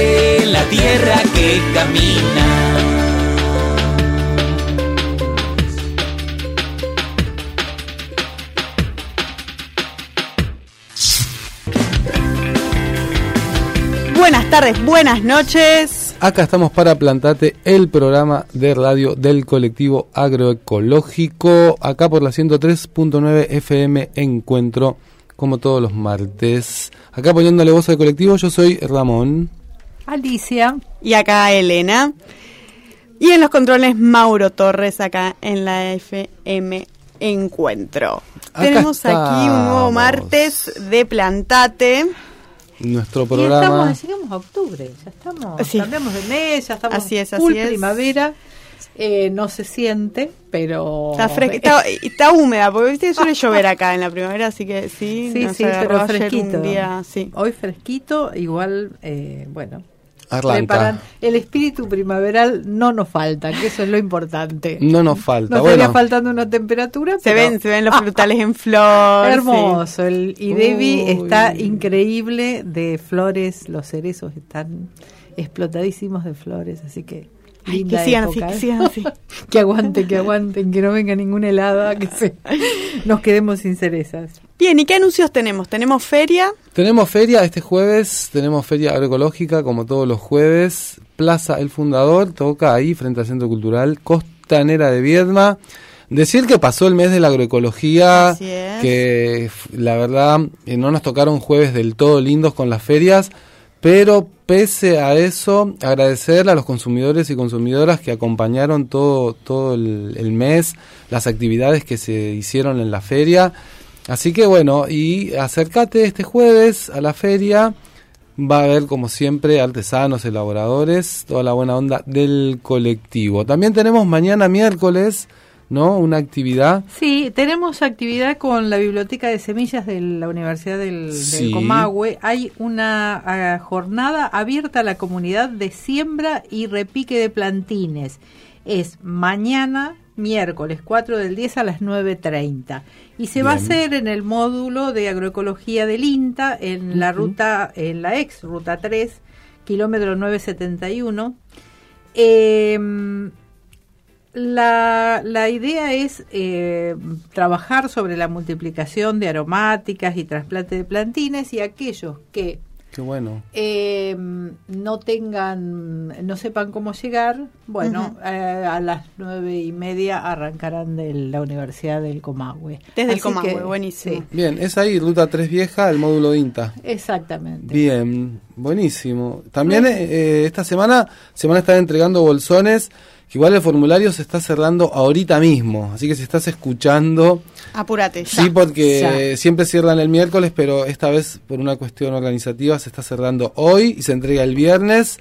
En la tierra que camina. Buenas tardes, buenas noches. Acá estamos para Plantate, el programa de radio del colectivo agroecológico. Acá por la 103.9 FM Encuentro, como todos los martes. Acá poniéndole voz al colectivo, yo soy Ramón. Alicia. Y acá Elena. Y en los controles Mauro Torres, acá en la FM Encuentro. Acá Tenemos aquí un nuevo martes de Plantate. Nuestro Y estamos, programa. llegamos a octubre, ya estamos, Sí. cambiamos de mes, ya estamos Así es, full así es. primavera. Eh, no se siente, pero... Está, está, está húmeda, porque viste que suele llover acá en la primavera, así que sí, Sí, sí, pero fresquito. Un día, sí. Hoy fresquito, igual, eh, bueno, El espíritu primaveral no nos falta, que eso es lo importante. No nos falta. Nos bueno, estaría faltando una temperatura, Se pero- ven, se ven los frutales en flor. sí. Hermoso, el Idevi Uy. está increíble de flores, los cerezos están explotadísimos de flores, así que Ay, que sigan así, que ¿eh? sigan así. que aguanten, que aguanten, que no venga ninguna helada, que se, nos quedemos sin cerezas. Bien, ¿y qué anuncios tenemos? Tenemos feria. Tenemos feria este jueves, tenemos feria agroecológica como todos los jueves. Plaza El Fundador, toca ahí frente al Centro Cultural Costanera de Viedma. Decir que pasó el mes de la agroecología, es. que la verdad eh, no nos tocaron jueves del todo lindos con las ferias, pero pese a eso, agradecerle a los consumidores y consumidoras que acompañaron todo, todo el, el mes, las actividades que se hicieron en la feria. Así que bueno, y acércate este jueves a la feria. Va a haber, como siempre, artesanos, elaboradores, toda la buena onda del colectivo. También tenemos mañana miércoles, ¿no? Una actividad. Sí, tenemos actividad con la Biblioteca de Semillas de la Universidad del, del Sí. Comahue. Hay una ah, jornada abierta a la comunidad de siembra y repique de plantines. Es mañana, miércoles 4 del 10 a las 9.30. Y se va a hacer en el módulo de agroecología del INTA, en la ruta, en la ex ruta 3, kilómetro 971. Eh, la, la idea es eh, trabajar sobre la multiplicación de aromáticas y trasplante de plantines y aquellos que Qué bueno. eh, no tengan, no sepan cómo llegar, bueno, eh, a las nueve y media arrancarán de la Universidad del Comahue. Desde el Comahue, que, buenísimo. sí, Bien, es ahí, Ruta 3 Vieja, el módulo INTA. exactamente. Bien, buenísimo. También eh, esta semana se van a estar entregando bolsones, igual el formulario se está cerrando ahorita mismo, así que si estás escuchando, Apúrate, ya. sí, porque ya. siempre cierran el miércoles, pero esta vez por una cuestión organizativa se está cerrando hoy y se entrega el viernes.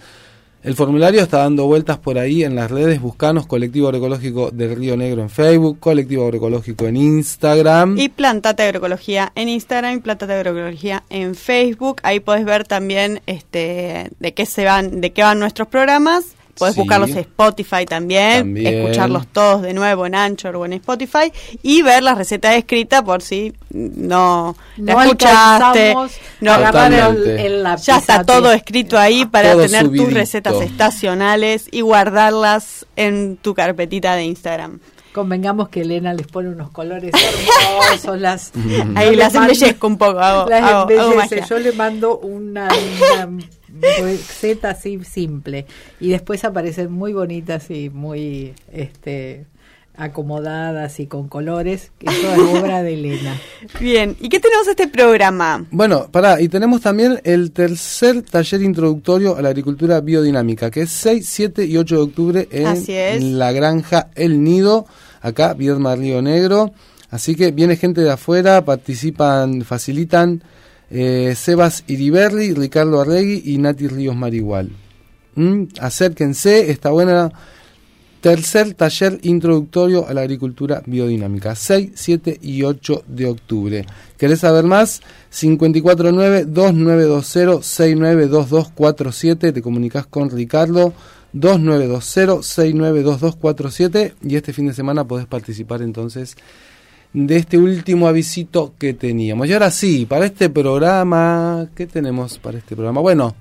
El formulario está dando vueltas por ahí en las redes, buscanos Colectivo Agroecológico del Río Negro en Facebook, Colectivo Agroecológico en Instagram. Y Plantate Agroecología en Instagram y Plantate Agroecología en Facebook. Ahí podés ver también este de qué se van, de qué van nuestros programas. Podés Sí. buscarlos en Spotify también, También. escucharlos todos de nuevo en Anchor o en Spotify y ver la receta escrita por si no, la escuchaste. No, el, lápiz, ya está todo escrito ahí para Todo tener subidito. tus recetas estacionales y guardarlas en tu carpetita de Instagram. Convengamos que Elena les pone unos colores hermosos, las Ahí las embellezco un poco, hago, las hago- hago embellece. magia. Yo le mando una, una receta así simple y después aparecen muy bonitas y muy este acomodadas y con colores, que eso es obra de Elena. Bien, ¿y qué tenemos este programa? Bueno, pará, y tenemos también el tercer taller introductorio a la agricultura biodinámica, que es 6, 7 y 8 de octubre en la granja El Nido, acá, Viedma Río Negro. Así que viene gente de afuera, participan, facilitan eh, Sebas Iriberri, Ricardo Arregui y Nati Ríos Marigual. ¿Mm? Acérquense, está buena. Tercer taller introductorio a la agricultura biodinámica, 6, 7 y 8 de octubre. ¿Querés saber más? 549-2920-692247. Te comunicas con Ricardo 2920-692247 y este fin de semana podés participar entonces de este último avisito que teníamos. Y ahora sí, para este programa, ¿qué tenemos para este programa? Bueno,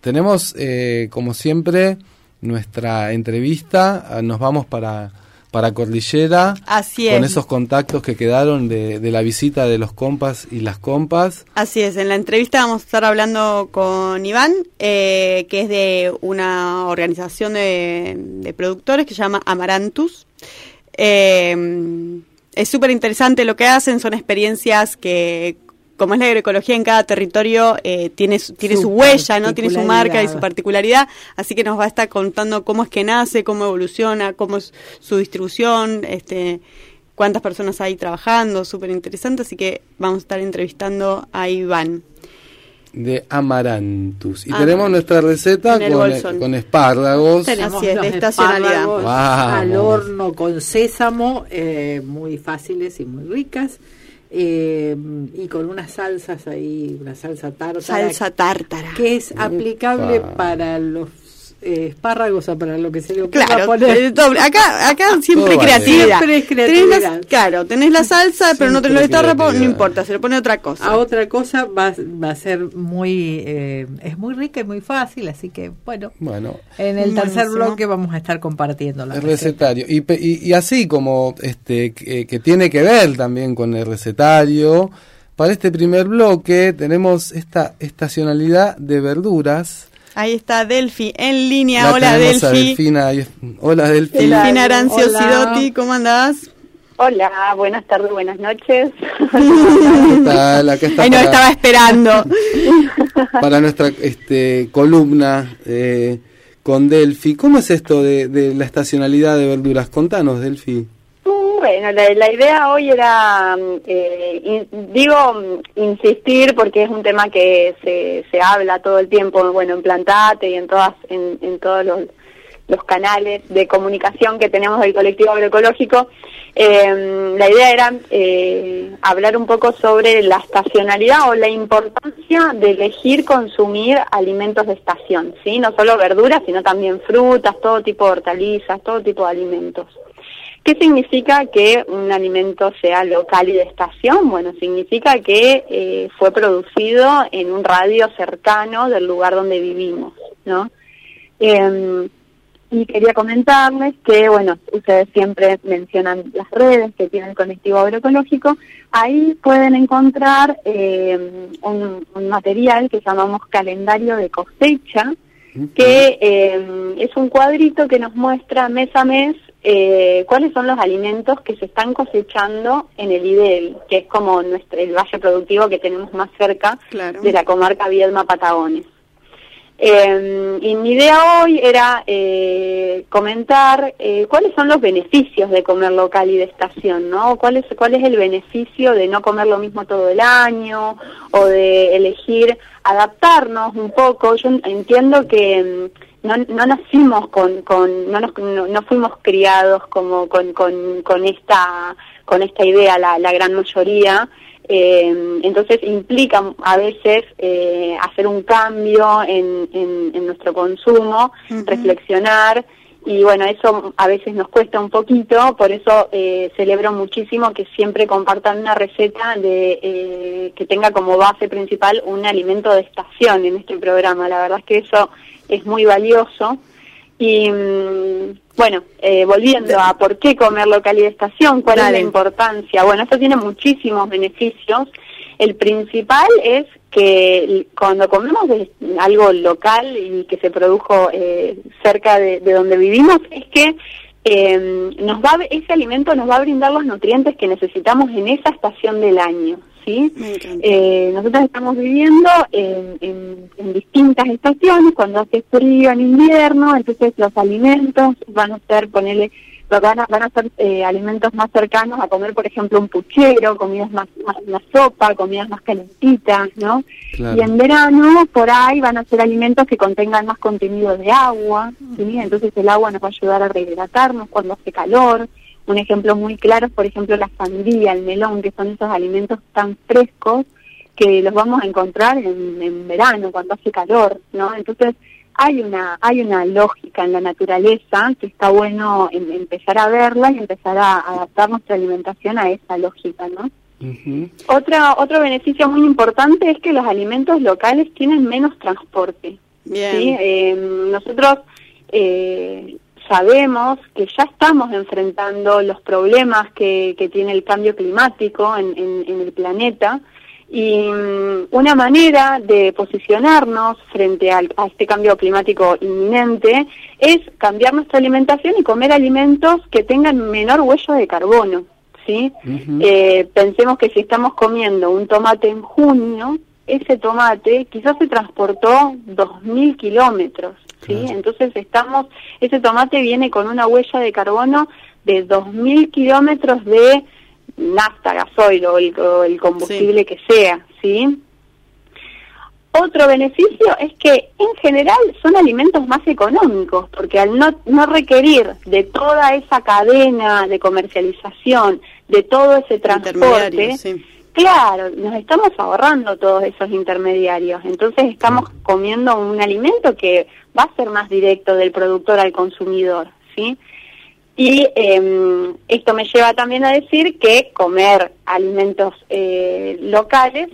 tenemos eh, como siempre nuestra entrevista, ah, nos vamos para, para Cordillera. Así Con es. esos contactos que quedaron de, de la visita de los compas y las compas. Así es, en la entrevista vamos a estar hablando con Iván, eh, que es de una organización de, de productores que se llama Amarantus. Eh, es súper interesante lo que hacen, son experiencias que, como es la agroecología en cada territorio, eh, tiene, su- tiene su, Su huella, ¿no? Tiene su marca y su particularidad. particularidad, así que nos va a estar contando cómo es que nace, cómo evoluciona, cómo es su distribución, este cuántas personas hay trabajando, súper interesante, así que vamos a estar entrevistando a Iván. De Amarantus. Y Ah, tenemos nuestra receta en el con, con espárragos. Tenemos. Así es, los de estacionalidad. espárragos Vamos. al horno con sésamo, eh, muy fáciles y muy ricas. eh, y con unas salsas ahí, una salsa tártara. Salsa tártara. Que es aplicable Upa. para los eh, espárragos o para lo que se le ocurra Claro, poner. eh, doble. acá, acá siempre creatividad. Siempre es Tenés creatividad. la- claro, tenés la salsa, pero no tenés Siempre el espárrago, no importa, se le pone otra cosa. A otra cosa va, va a ser muy, eh, es muy rica y muy fácil, así que bueno, Bueno, en el tercer Buenísimo. bloque vamos a estar compartiendo la el receta. recetario. Y, pe- y, y así como este que, que tiene que ver también con el recetario, para este primer bloque tenemos esta estacionalidad de verduras. Ahí está Delfi en línea. La Hola Delfi. Delfina Hola Delfi. Delfina Arancio. Sidotti, ¿cómo andás? Hola, buenas tardes, buenas noches. ¿Qué tal? Acá está nos para- estaba esperando. para nuestra este, columna eh, con Delfi. ¿Cómo es esto de, de la estacionalidad de verduras? Contanos, Delfi. Bueno, la, idea hoy era, mm, eh, digo, mm, insistir porque es un tema que se, se habla todo el tiempo, bueno, en Plantate y en todas, en, en todos los, los canales de comunicación que tenemos del colectivo agroecológico. Eh, la idea era eh, hablar un poco sobre la estacionalidad o la importancia de elegir consumir alimentos de estación, ¿sí? No solo verduras, sino también frutas, todo tipo de hortalizas, todo tipo de alimentos. ¿Qué significa que un alimento sea local y de estación? Bueno, significa que eh, fue producido en un radio cercano del lugar donde vivimos, ¿no? Eh, y quería comentarles que, bueno, ustedes siempre mencionan las redes que tiene el colectivo agroecológico. Ahí pueden encontrar eh, un, un material que llamamos calendario de cosecha, que eh, es un cuadrito que nos muestra mes a mes eh, cuáles son los alimentos que se están cosechando en el IDEL, que es como nuestro, el valle productivo que tenemos más cerca Claro. de la comarca Viedma Patagones. Eh, y mi idea hoy era eh, comentar eh, cuáles son los beneficios de comer local y de estación, ¿no? ¿Cuál es, ¿Cuál es el beneficio de no comer lo mismo todo el año o de elegir adaptarnos un poco? Yo entiendo que mm, no, no nacimos con, con no, nos, no, no fuimos criados como con, con, con esta con esta idea la, la gran mayoría. Eh, entonces implica a veces eh, hacer un cambio en, en, en nuestro consumo, reflexionar. Y bueno, eso a veces nos cuesta un poquito, por eso eh, celebro muchísimo que siempre compartan una receta de eh, que tenga como base principal un alimento de estación en este programa. La verdad es que eso es muy valioso. Y mm, bueno, eh, volviendo a por qué comer local y de estación, cuál Dale. es la importancia. Bueno, esto tiene muchísimos beneficios. El principal es que cuando comemos algo local y que se produjo eh, cerca de, de donde vivimos, es que eh, nos va a- ese alimento nos va a brindar los nutrientes que necesitamos en esa estación del año. ¿Sí? Eh, nosotros estamos viviendo en, en- en distintas estaciones, cuando hace frío en invierno, entonces los alimentos van a ser, ponerle, van a, van a ser eh, alimentos más cercanos a comer, por ejemplo, un puchero, comidas más, más una sopa, comidas más calentitas, ¿no? Claro. Y en verano, por ahí van a ser alimentos que contengan más contenido de agua, ¿sí? Entonces el agua nos va a ayudar a rehidratarnos cuando hace calor. Un ejemplo muy claro es, por ejemplo, la sandía, el melón, que son esos alimentos tan frescos que los vamos a encontrar en, en verano, cuando hace calor, ¿no? Entonces, hay una hay una lógica en la naturaleza que está bueno em- empezar a verla y empezar a adaptar nuestra alimentación a esa lógica, ¿no? Otra otro beneficio muy importante es que los alimentos locales tienen menos transporte. Bien. ¿sí? Eh, nosotros eh, sabemos que ya estamos enfrentando los problemas que, que tiene el cambio climático en, en- en el planeta y mm, una manera de posicionarnos frente al- a este cambio climático inminente es cambiar nuestra alimentación y comer alimentos que tengan menor huella de carbono. ¿sí? Eh, pensemos que si estamos comiendo un tomate en junio, ese tomate quizás se transportó 2.000 kilómetros, ¿sí? Entonces estamos, ese tomate viene con una huella de carbono de 2.000 kilómetros de nafta, gasoil o el, o el combustible que sea, ¿sí? Otro beneficio es que en general son alimentos más económicos, porque al no, no requerir de toda esa cadena de comercialización, de todo ese transporte, sí. Claro, nos estamos ahorrando todos esos intermediarios. Entonces estamos comiendo un alimento que va a ser más directo del productor al consumidor, ¿sí? Y eh, esto me lleva también a decir que comer alimentos eh, locales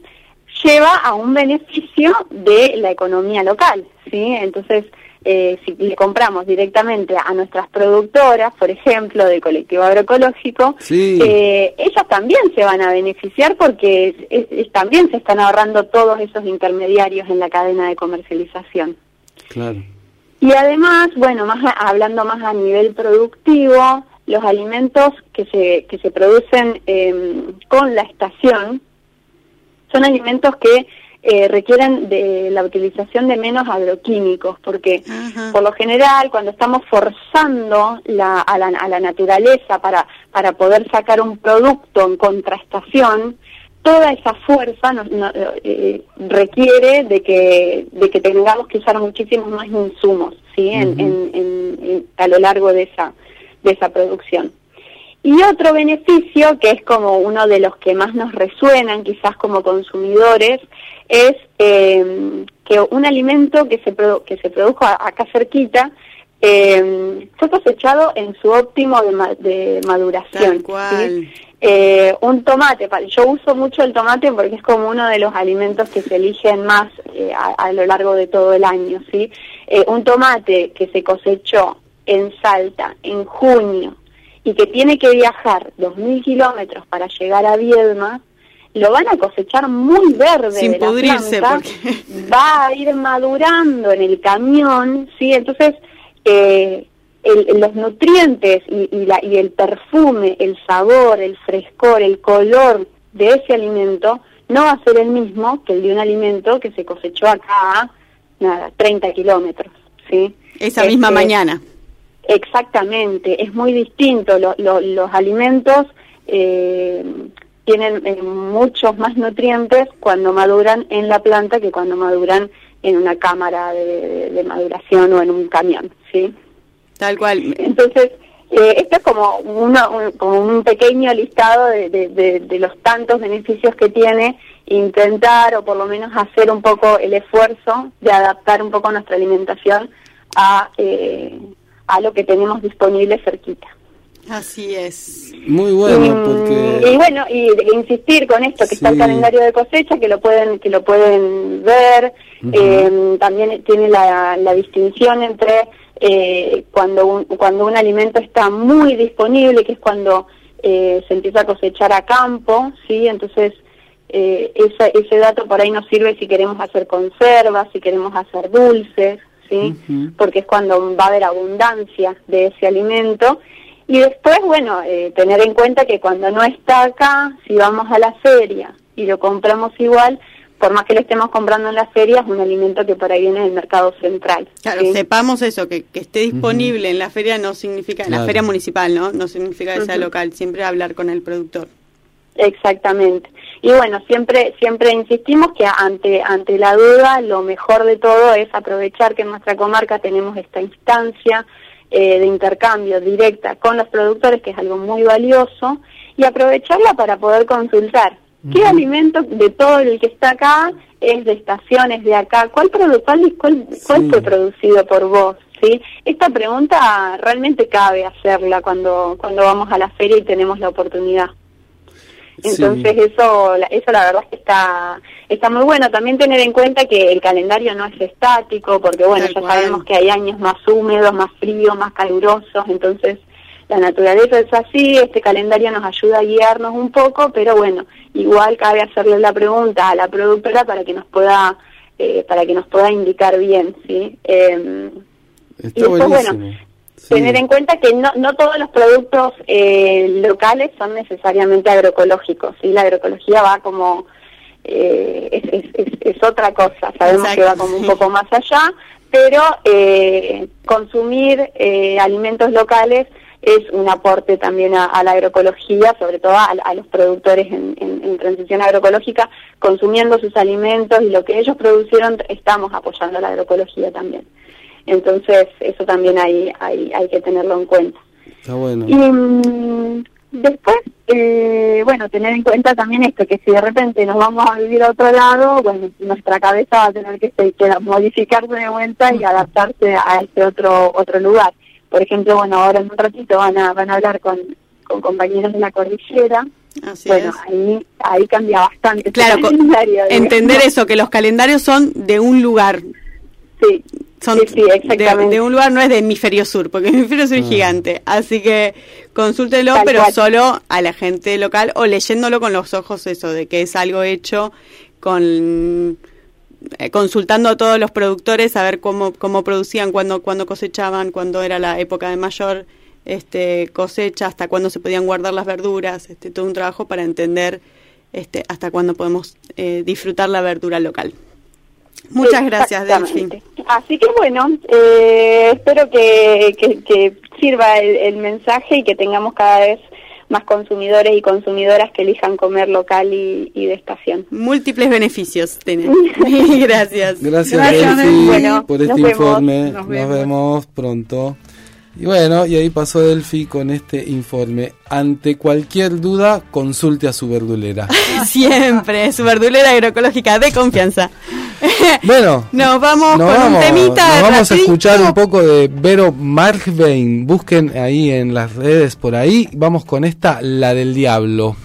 lleva a un beneficio de la economía local, ¿sí? Entonces, eh, si le compramos directamente a nuestras productoras, por ejemplo, del colectivo agroecológico, Sí. eh, ellas también se van a beneficiar porque es- es- es- también se están ahorrando todos esos intermediarios en la cadena de comercialización. Claro. Y además, bueno, más a- hablando más a nivel productivo, los alimentos que se, que se producen eh, con la estación son alimentos que eh, requieren de la utilización de menos agroquímicos, porque por lo general cuando estamos forzando la, a, la, a la naturaleza para, para poder sacar un producto en contraestación, toda esa fuerza nos- no- eh, requiere de que, de que tengamos que usar muchísimos más insumos ¿sí? En- en- en- a lo largo de esa, de esa producción. Y otro beneficio, que es como uno de los que más nos resuenan quizás como consumidores, es eh, que un alimento que se, produ- que se produjo acá cerquita eh, fue cosechado en su óptimo de, ma- de maduración. Tal ¿sí? Eh, un tomate, yo uso mucho el tomate porque es como uno de los alimentos que se eligen más eh, a, a lo largo de todo el año, ¿sí? Eh, un tomate que se cosechó en Salta en junio y que tiene que viajar 2.000 kilómetros para llegar a Viedma, lo van a cosechar muy verde. Sin de la pudrirse, planta, porque- va a ir madurando en el camión, ¿sí? Entonces, eh, el- los nutrientes y, y la, y el perfume, el sabor, el frescor, el color de ese alimento no va a ser el mismo que el de un alimento que se cosechó acá a, nada, 30 kilómetros, ¿sí? Esa misma Este, mañana. Exactamente, es muy distinto. Lo- lo- los alimentos eh, tienen eh, muchos más nutrientes cuando maduran en la planta que cuando maduran en una cámara de, de- de maduración o en un camión, ¿sí? Tal cual. Entonces, eh, esto es como, uno, un, como un pequeño listado de- de los tantos beneficios que tiene intentar o por lo menos hacer un poco el esfuerzo de adaptar un poco nuestra alimentación a, eh, a lo que tenemos disponible cerquita. Así es. Muy bueno, y, y porque... bueno, y insistir con esto, que está el calendario de cosecha, que lo pueden que lo pueden ver. Eh, también tiene la, la distinción entre eh, cuando, un, cuando un alimento está muy disponible, que es cuando eh, se empieza a cosechar a campo, ¿sí? Entonces, eh, esa- ese dato por ahí nos sirve si queremos hacer conservas, si queremos hacer dulces, ¿sí? Porque es cuando va a haber abundancia de ese alimento. Y después, bueno, eh, tener en cuenta que cuando no está acá, si vamos a la feria y lo compramos igual, por más que lo estemos comprando en la feria, es un alimento que por ahí viene del mercado central. Claro, ¿sí? sepamos eso, que, que esté disponible en la feria no significa, en la feria municipal, ¿no? No significa que sea local, siempre hablar con el productor. Exactamente. Y bueno, siempre siempre insistimos que ante ante la duda lo mejor de todo es aprovechar que en nuestra comarca tenemos esta instancia eh, de intercambio directa con los productores, que es algo muy valioso, y aprovecharla para poder consultar qué alimento de todo el que está acá es de estaciones de acá, cuál produ- cuál, cuál, cuál fue producido por vos, ¿sí? Esta pregunta realmente cabe hacerla cuando cuando vamos a la feria y tenemos la oportunidad. Entonces Sí. eso, la- eso la verdad es que está, está muy bueno. También tener en cuenta que el calendario no es estático, porque bueno, Tal ya cual. sabemos que hay años más húmedos, más fríos, más calurosos, entonces la naturaleza es así, este calendario nos ayuda a guiarnos un poco, pero bueno, igual cabe hacerle la pregunta a la productora para que nos pueda, eh, para que nos pueda indicar bien, ¿sí? Eh, Está y después, buenísimo. bueno, Sí. Tener en cuenta que no, no todos los productos eh, locales son necesariamente agroecológicos, ¿sí? La agroecología va como... eh, es, es, es, es otra cosa, sabemos Exacto, que va como un poco más allá, pero eh, consumir eh, alimentos locales es un aporte también a, a la agroecología, sobre todo a, a los productores en, en- en transición agroecológica, consumiendo sus alimentos y lo que ellos producieron, estamos apoyando la agroecología también. Entonces, eso también hay, hay, hay que tenerlo en cuenta. Está bueno. Y mm, después, eh, bueno, tener en cuenta también esto, que si de repente nos vamos a vivir a otro lado, bueno, nuestra cabeza va a tener que, se- que modificarse de vuelta y adaptarse a este otro otro lugar. Por ejemplo, bueno, ahora en un ratito van a van a hablar con, con compañeros de la cordillera. Así bueno, es. ahí ahí cambia bastante. Claro, calendario, entender eso, que los calendarios son de un lugar, Sí, son sí, sí, de, un lugar, no es de hemisferio sur, porque el hemisferio sur es Ah. gigante. Así que consúltelo, Tal pero cual. solo a la gente local o leyéndolo con los ojos, eso, de que es algo hecho con. eh, consultando a todos los productores a ver cómo, cómo producían, cuándo, cuándo cosechaban, cuándo era la época de mayor este, cosecha, hasta cuándo se podían guardar las verduras, este, todo un trabajo para entender este, hasta cuándo podemos eh, disfrutar la verdura local. Muchas gracias. Exactamente. Así que bueno, eh, espero que, que, que sirva el, el mensaje y que tengamos cada vez más consumidores y consumidoras que elijan comer local y, y de estación. Múltiples beneficios tiene. Gracias. Gracias, Gracias, Delphi, bueno, por este nos informe. Nos Nos vemos. vemos. pronto. Y bueno, y ahí pasó Delphi con este informe. Ante cualquier duda, consulte a su verdulera. Siempre, su verdulera agroecológica de confianza. Bueno, Nos vamos nos con vamos, un temita. nos vamos a escuchar un poco de Vero Markvein. Busquen ahí en las redes por ahí. Vamos con esta, la del diablo.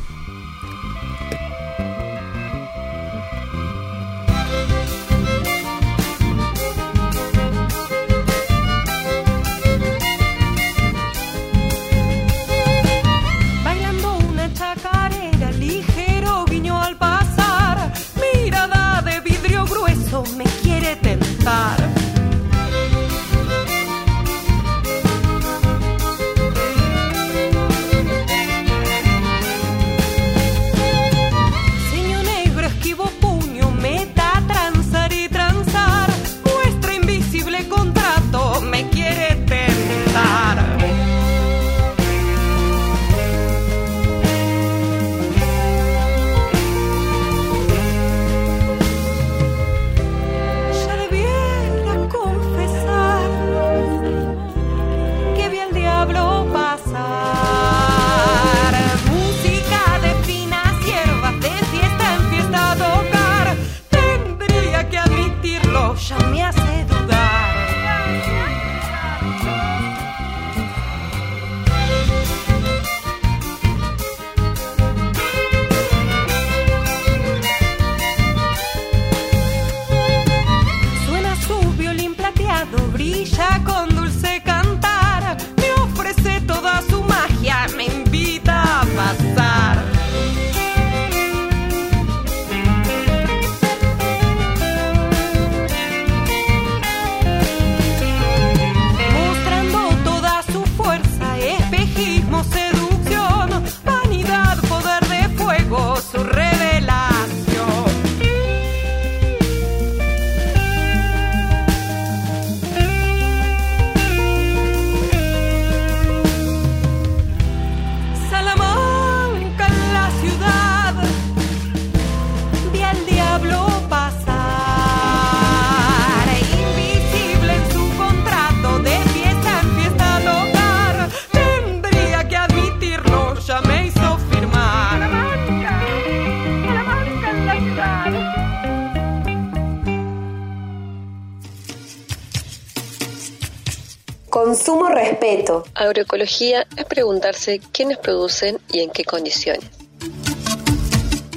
Respeto. Agroecología es preguntarse quiénes producen y en qué condiciones.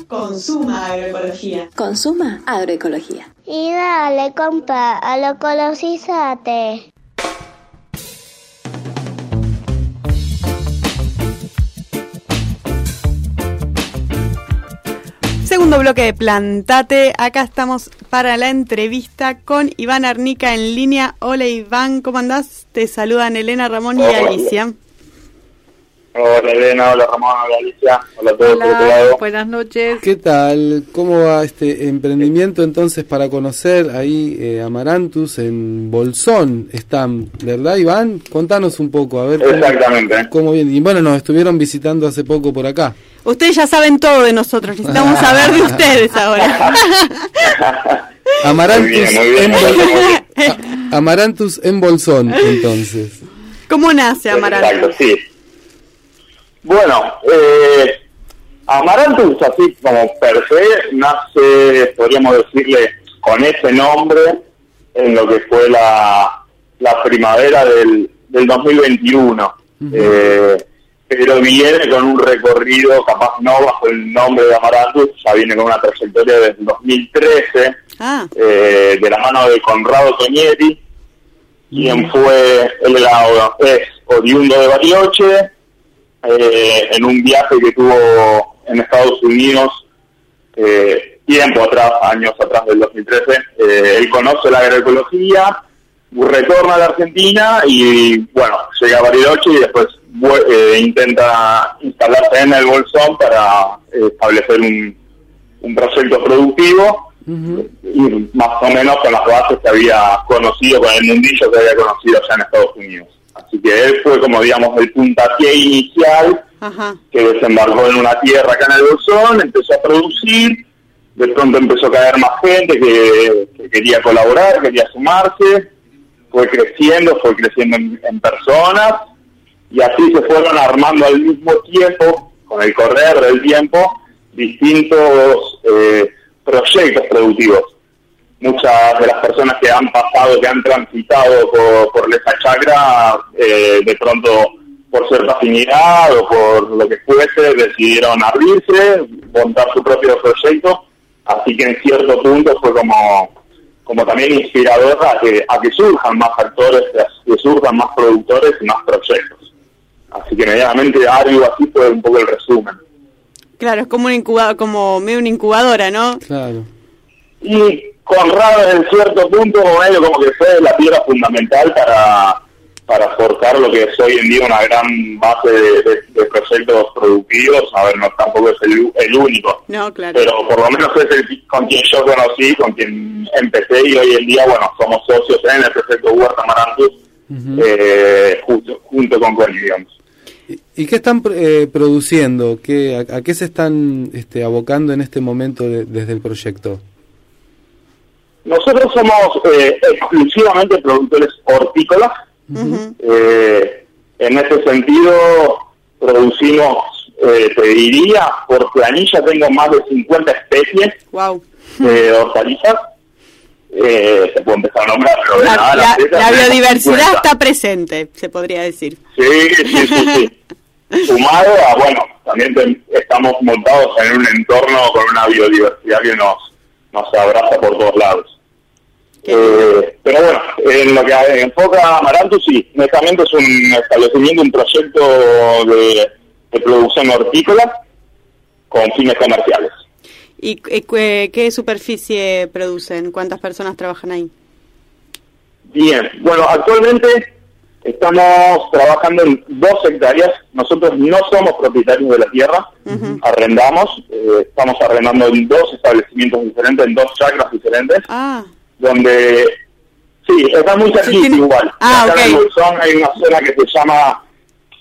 Consuma agroecología. Consuma agroecología. Y dale, compra, agroecologízate. Segundo bloque de Plantate. Acá estamos para la entrevista con Iván Arnica en línea. Hola Iván, ¿cómo andás? Te saludan Elena, Ramón y. Alicia. Hola Elena, hola Ramón, hola Alicia, hola a todos por otro Hola, lado. buenas noches. ¿Qué tal? ¿Cómo va este emprendimiento entonces para conocer ahí eh, Amarantus en Bolsón? Están, ¿verdad Iván? Contanos un poco, a ver. cómo- Exactamente. Cómo bien. Y bueno, nos estuvieron visitando hace poco por acá. Ustedes ya saben todo de nosotros, necesitamos saber de ustedes ahora. Amarantus, Muy bien, muy bien. En Amarantus en Bolsón, entonces. ¿Cómo nace Amarantus? Exacto, sí. Bueno, eh, Amarantus, así como per se, nace, podríamos decirle, con ese nombre en lo que fue la, la primavera del, del 2021. Eh, pero viene con un recorrido, capaz no bajo el nombre de Amarantus, ya viene con una trayectoria desde el 2013, Ah, eh, de la mano de Conrado Toñetti, quien fue, él era, es oriundo de Bariloche, eh, en un viaje que tuvo en Estados Unidos eh, tiempo atrás, años atrás del 2013, eh, él conoce la agroecología, retorna a la Argentina y bueno, llega a Bariloche y después eh, intenta instalarse en el Bolsón para eh, establecer un, un proyecto productivo y más o menos con las bases que había conocido, con el mundillo que había conocido ya en Estados Unidos. Así que él fue como digamos el puntapié inicial ajá. que desembarcó en una tierra acá en el Bolsón, empezó a producir, de pronto empezó a caer más gente que, que quería colaborar, quería sumarse, fue creciendo, fue creciendo en, en personas, y así se fueron armando al mismo tiempo, con el correr del tiempo, distintos eh, proyectos productivos. Muchas de las personas que han pasado, que han transitado por, por esa chacra, eh, de pronto por cierta afinidad o por lo que fuese, decidieron abrirse, montar su propio proyecto, así que en cierto punto fue como, como también inspirador a que, a que surjan más actores, que surjan más productores y más proyectos. Así que medianamente algo así fue un poco el resumen. Claro, es como un incubador, como medio una incubadora, ¿no? Claro. Y Conrado en cierto punto medio como que fue la piedra fundamental para, para forjar lo que es hoy en día una gran base de, de- de proyectos productivos. A ver, no tampoco es el, el único, No, claro. pero por lo menos es el con quien yo conocí, con quien empecé y hoy en día, bueno, somos socios en el proyecto Huerta Marantus, eh, junto, junto con Connie, digamos. ¿Y qué están eh, produciendo? ¿Qué, a, a qué se están este, abocando en este momento de- desde el proyecto? Nosotros somos eh, exclusivamente productores hortícolas. Eh, en ese sentido, producimos, eh, te diría, por planilla tengo más de 50 especies Wow. de hortalizas. Eh, se puede empezar a nombrar, pero La, nada, la- biodiversidad 50. está presente, se podría decir. Sí, sí, sí, sí. Sumado a, bueno, también estamos montados en un entorno con una biodiversidad que nos, nos abraza por todos lados. Eh, pero bueno, en lo que enfoca Amarantus, sí, netamente es un establecimiento, un proyecto de, de producción hortícola con fines comerciales. ¿Y eh, cu- qué superficie producen? ¿Cuántas personas trabajan ahí? Bien, bueno, actualmente estamos trabajando en dos hectáreas. Nosotros no somos propietarios de la tierra, arrendamos, eh, estamos arrendando en dos establecimientos diferentes, en dos chacras diferentes, Ah, donde sí, está muy cerquita igual. Ah, Acá en ok. el Bolsón hay una zona que se llama,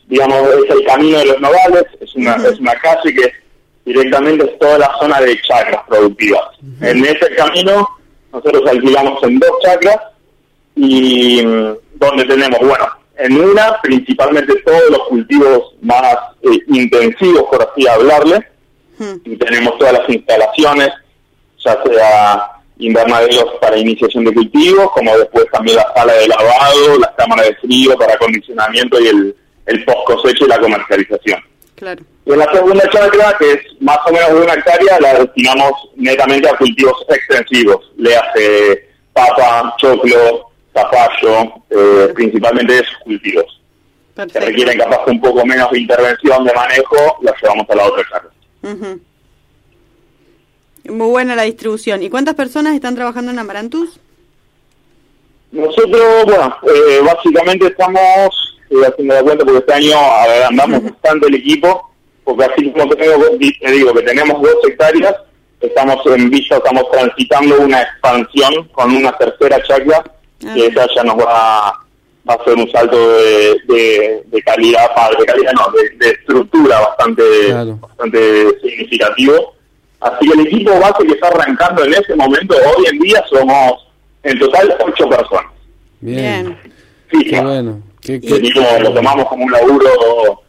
digamos, es el Camino de los Nogales, es una, es una calle que directamente es toda la zona de chacras productivas. En ese camino nosotros alquilamos en dos chacras y mm, donde tenemos, bueno, en una principalmente todos los cultivos más eh, intensivos, por así hablarle, y tenemos todas las instalaciones, ya sea invernaderos para iniciación de cultivos, como después también la sala de lavado, las cámaras de frío para acondicionamiento y el, el post cosecha y la comercialización. Claro. Y en la segunda chacra, que es más o menos de una hectárea, la destinamos netamente a cultivos extensivos. Le hace papa, choclo, zapallo, eh, principalmente esos cultivos. Que requieren capaz un poco menos de intervención de manejo, las llevamos a la otra chacra. Ujú. Muy buena la distribución. ¿Y cuántas personas están trabajando en Amarantus? Nosotros, bueno, eh, básicamente estamos eh, haciendo la cuenta porque este año agrandamos bastante el equipo, porque así como tengo, te digo que tenemos dos hectáreas, estamos en vista, estamos transitando una expansión con una tercera chacra, que esa ya nos va, va a ser un salto de, de, de calidad, de calidad no, de, de estructura bastante, bastante significativo. Así que el equipo base que está arrancando en ese momento, hoy en día somos en total ocho personas. Bien. Sí, Qué bueno. Qué, y qué- el equipo lo tomamos como un laburo,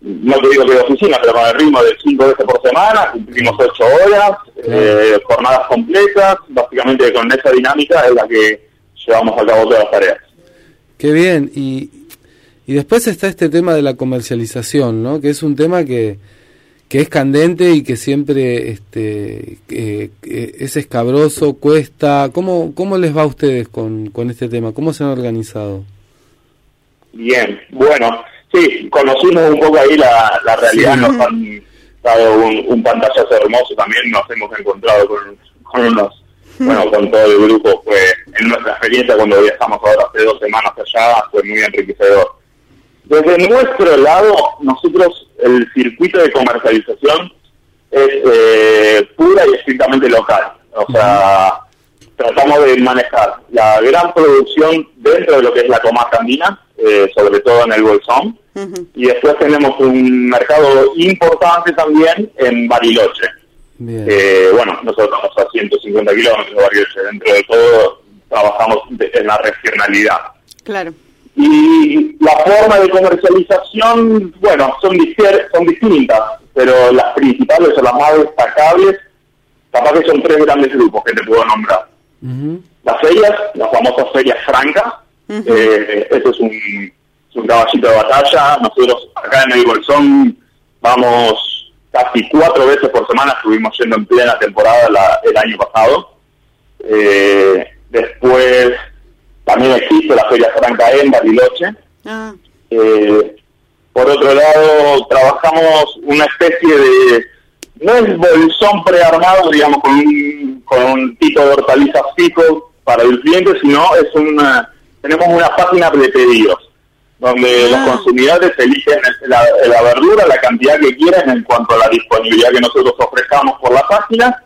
no te digo que de oficina, pero con el ritmo de cinco veces por semana, cumplimos ocho horas, eh, jornadas completas, básicamente con esa dinámica es la que llevamos a cabo todas las tareas. Qué bien. Y, y después está este tema de la comercialización, ¿no? Que es un tema que, que es candente y que siempre este, eh, es escabroso, cuesta. ¿Cómo, ¿Cómo les va a ustedes con, con este tema? ¿Cómo se han organizado? Bien, bueno, sí, conocimos un poco ahí la, la realidad, Sí. nos han dado un, un pantallazo hermoso también, nos hemos encontrado con, con unos, bueno, con todo el grupo, fue en nuestra experiencia cuando viajamos ahora hace dos semanas allá, fue muy enriquecedor. Desde nuestro lado, nosotros el circuito de comercialización es eh, pura y estrictamente local, o sea, tratamos de manejar la gran producción dentro de lo que es la comarca andina, eh, sobre todo en el Bolsón, y después tenemos un mercado importante también en Bariloche. Eh, bueno, nosotros estamos a 150 kilómetros de Bariloche, dentro de todo trabajamos en la regionalidad. Claro. Y la forma de comercialización, bueno, son, son distintas, pero las principales o las más destacables, capaz que son tres grandes grupos que te puedo nombrar. Las ferias, las famosas ferias francas, eh, eso es un, es un caballito de batalla. Nosotros acá en el Bolsón vamos casi cuatro veces por semana, estuvimos yendo en plena temporada la- el año pasado. Eh, después también existe la feria franca en Bariloche. Ah, Eh, por otro lado, trabajamos una especie de, no es bolsón prearmado, digamos, con un, con un tipo de hortalizas fijo para el cliente, sino es una, tenemos una página de pedidos, donde los consumidores eligen la, la verdura, la cantidad que quieren en cuanto a la disponibilidad que nosotros ofrezcamos por la página,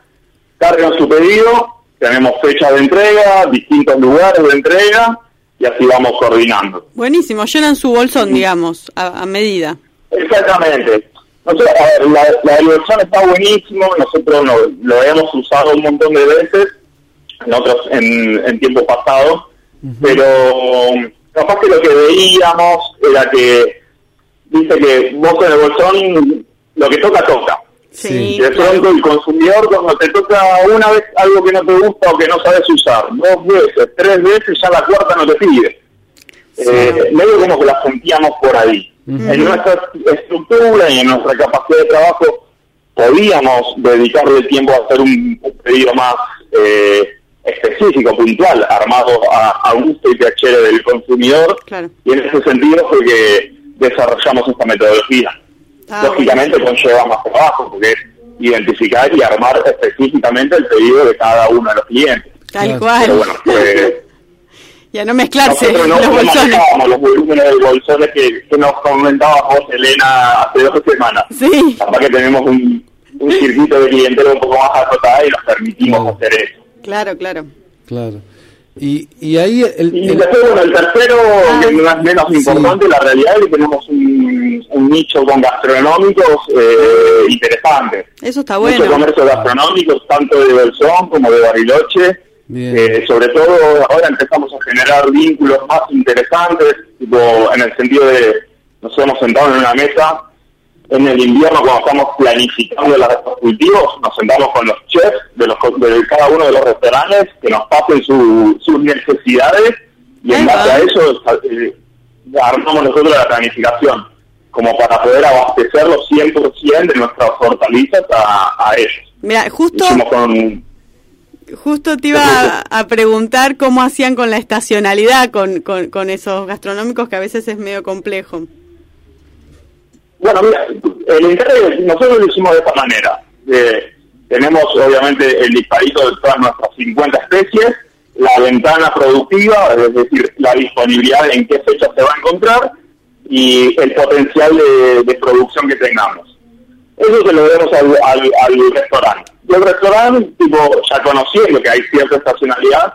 cargan su pedido, tenemos fecha de entrega, distintos lugares de entrega, y así vamos coordinando. buenísimo. Llenan su bolsón, digamos, a, a medida. Exactamente. Nosotros, a ver, la, la bolsón está buenísimo, nosotros lo, lo hemos usado un montón de veces, en otros en, en tiempo pasado, pero capaz que lo que veíamos era que dice que vos en el bolsón lo que toca toca. Sí, de pronto el consumidor cuando te toca una vez algo que no te gusta o que no sabes usar, dos veces, tres veces, ya la cuarta no te pide. Eh, medio como que la sentíamos por ahí. En nuestra estructura y en nuestra capacidad de trabajo podíamos dedicarle tiempo a hacer un, un pedido más eh, específico, puntual, armado a, a gusto y PHR del consumidor. Claro. Y en ese sentido fue que desarrollamos esta metodología. Ah, Lógicamente conlleva más trabajo porque es identificar y armar específicamente el pedido de cada uno de los clientes. Tal cual. Pero bueno, fue, Y a no mezclarse nosotros no, los bolsones. manejábamos los volúmenes de bolsones que, que nos comentabas vos, Elena, hace dos semanas. Sí. Capaz que tenemos un, un circuito de clientela un poco más acotada y nos permitimos hacer eso. Claro, claro. Claro. Y, y ahí el, Y el- después, bueno, el tercero, que no es menos importante, la realidad es que tenemos un, un nicho con gastronómicos eh, interesantes. Eso está Muchos bueno. comercios gastronómicos, tanto de Bolsón como de Bariloche. Eh, sobre todo ahora empezamos a generar vínculos más interesantes, tipo, en el sentido de nos hemos sentado en una mesa En el invierno, cuando estamos planificando los cultivos, nos sentamos con los chefs de, los, de cada uno de los restaurantes que nos pasen su- sus necesidades y en base a eso eh, armamos nosotros la planificación como para poder abastecerlos 100% de nuestras hortalizas a, a ellos. Mira, justo, con, justo te iba a, a preguntar cómo hacían con la estacionalidad con, con, con esos gastronómicos que a veces es medio complejo. Bueno, mira, el encargue nosotros lo hicimos de esta manera. Eh, tenemos obviamente el disparito de todas nuestras 50 especies, la ventana productiva, es decir, la disponibilidad en qué fecha se va a encontrar y el potencial de, producción que tengamos. Eso se lo debemos al, al, restaurante. El restaurante, tipo, ya conociendo que hay cierta estacionalidad,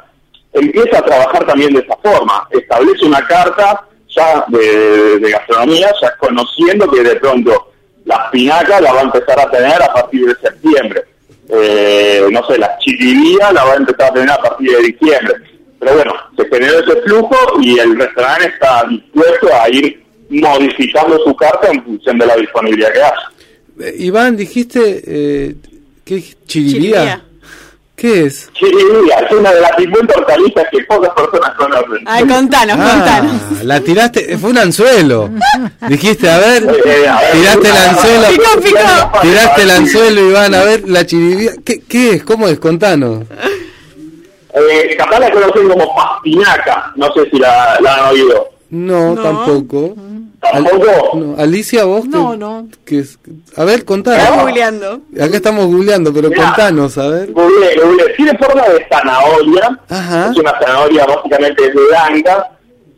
empieza a trabajar también de esta forma. Establece una carta ya de, de gastronomía, ya conociendo que de pronto la espinaca la va a empezar a tener a partir de septiembre. Eh, no sé, la chiribía la va a empezar a tener a partir de diciembre. Pero bueno, se generó ese flujo y el restaurante está dispuesto a ir modificando su carta en función de la disponibilidad que haya. Eh, Iván, dijiste eh, ¿qué? Chiribía. ¿Qué es? Chiribía es una de las 50 hortalizas que pocas personas conocen. Ay, contanos, contanos. Ah, la tiraste, fue un anzuelo. Dijiste, a ver, Eh, a ver, tiraste el anzuelo. Picó, picó. Tiraste el anzuelo, Iván, a ver, la chiribía. ¿Qué, qué es? ¿Cómo es? Contanos. Eh, capaz la conocen como pastinaca, no sé si la, la han oído. No, No. tampoco. ¿Tampoco? No, Alicia, vos. No, no. qué es? A ver, Estamos contanos. googleando. Acá estamos googleando, pero Mirá. contanos, a ver. Google, Google. Tiene forma de zanahoria, Ajá. es una zanahoria básicamente blanca,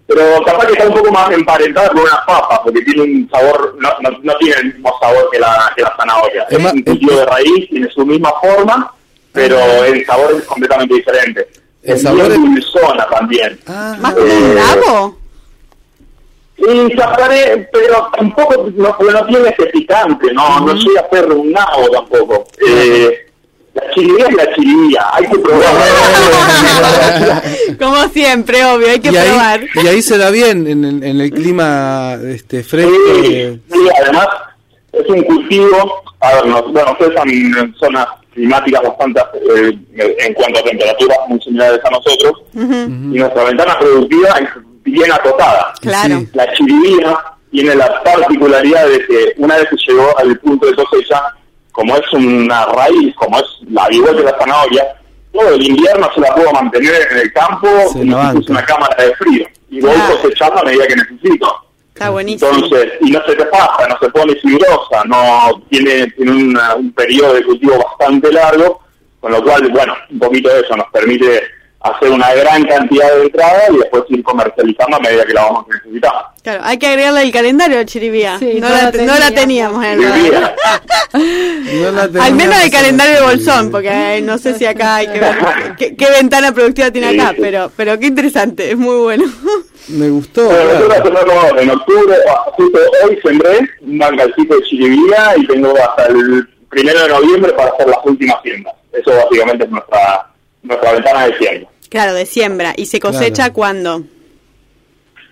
pero capaz que está un poco más emparentada con una papa, porque tiene un sabor, no, no, no tiene el mismo sabor que la, que la zanahoria. Es un cultivo de raíz, tiene su misma forma, pero el sabor es completamente diferente. El es sabor es- dulzona también. Ah, ¿Más como un nabo? Y sacaré, pero tampoco, no, no tiene ese picante, no, no llega a ser un nabo tampoco. Eh, la chiribía es la chiribía, hay que probar. Como siempre, obvio, hay que y, probar. ahí, y ahí se da bien en el, en el clima este fresco. Sí, de- sí, además es un cultivo, a ver, no- bueno, ustedes están en zonas climáticas bastante, eh, en cuanto a temperaturas muy similares a nosotros, y nuestra ventana productiva es bien acotada. Claro. Sí. La chiribía tiene la particularidad de que una vez que llegó al punto de cosecha, como es una raíz, como es la igual que la zanahoria, todo el invierno se la puedo mantener en el campo Se levanta. fuese una cámara de frío. Y voy Claro. cosechando a medida que necesito. Está buenísimo. Entonces, y no se te pasa, no se pone fibrosa, no tiene, tiene una- un periodo de cultivo bastante largo, con lo cual, bueno, un poquito de eso nos permite hacer una gran cantidad de entrada y después ir comercializando a medida que la vamos necesitando. Claro, hay que agregarle el calendario de Chiribía. Sí, no, no la, no la teníamos. en. No la Al teníamos menos el en calendario de bolsón, porque eh, no sé si acá hay que ver qué, qué ventana productiva tiene Sí, acá, sí. pero pero qué interesante, es muy bueno. Me gustó. Bueno, nosotros claro. en octubre, ah, justo hoy sembré un bancalcito de chiribía y tengo hasta el primero de noviembre para hacer las últimas siembras. Eso básicamente es nuestra, nuestra ventana de siembra. Claro, de siembra. ¿Y se cosecha Claro. cuándo?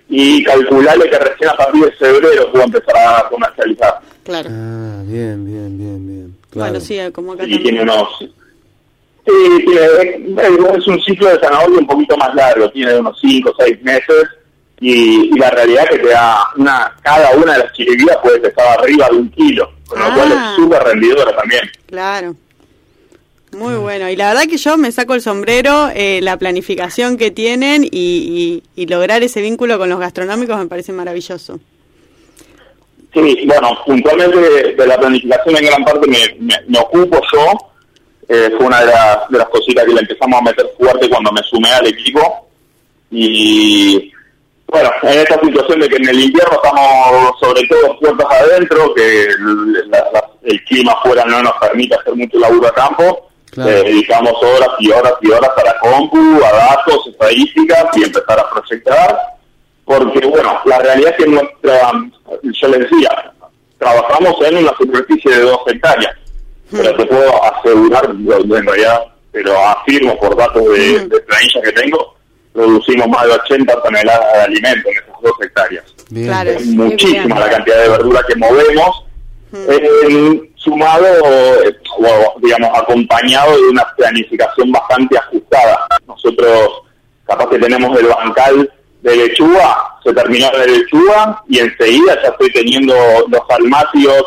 y calcularle que recién a partir de febrero puedo empezar a comercializar. Claro. Ah, bien, bien, bien, bien. Claro. Bueno, sí, como acá Y tiene también. unos... Sí, tiene, es, un ciclo de zanahoria un poquito más largo, tiene unos 5 o 6 meses y, y la realidad es que te da una, cada una de las chiribías puede pesar arriba de un kilo, con lo Ah. cual es súper rendidora también. Claro. Muy bueno. Y la verdad que yo me saco el sombrero, eh, la planificación que tienen y, lograr ese vínculo con los gastronómicos me parece maravilloso. Sí, bueno, puntualmente de, la planificación en gran parte me, me, ocupo yo. Eh, fue una de las, de las cositas que le empezamos a meter fuerte cuando me sumé al equipo. Y bueno, en esta situación de que en el invierno estamos sobre todo puertas adentro, que el, la- el clima afuera no nos permite hacer mucho laburo a campo, Claro. eh, dedicamos horas y horas y horas a la compu, a datos, estadísticas y empezar a proyectar porque bueno, la realidad es que nuestra, yo les decía, trabajamos en una superficie de dos hectáreas, pero te puedo asegurar, en realidad, pero afirmo por datos de, de planilla que tengo, producimos más de 80 toneladas de alimento en esas dos hectáreas. Bien. Claro. Es muchísima la cantidad de verdura que movemos eh, sumado, o digamos, acompañado de una planificación bastante ajustada. Nosotros, capaz que tenemos el bancal de lechuga, se terminó de lechuga y enseguida ya estoy teniendo los almatios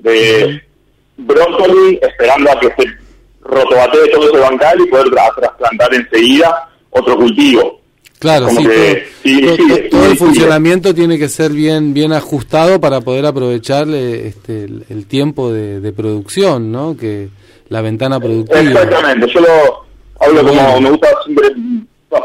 de brócoli esperando a que se rotobatee todo ese bancal y poder tra- trasplantar enseguida otro cultivo. Claro, sí, que- todo, sí, todo- sí, todo- sí, todo el funcionamiento tiene que ser bien bien ajustado para poder aprovechar este, el, el tiempo de, de producción, ¿no? Que la ventana productiva. Exactamente, yo lo hablo como, me gusta siempre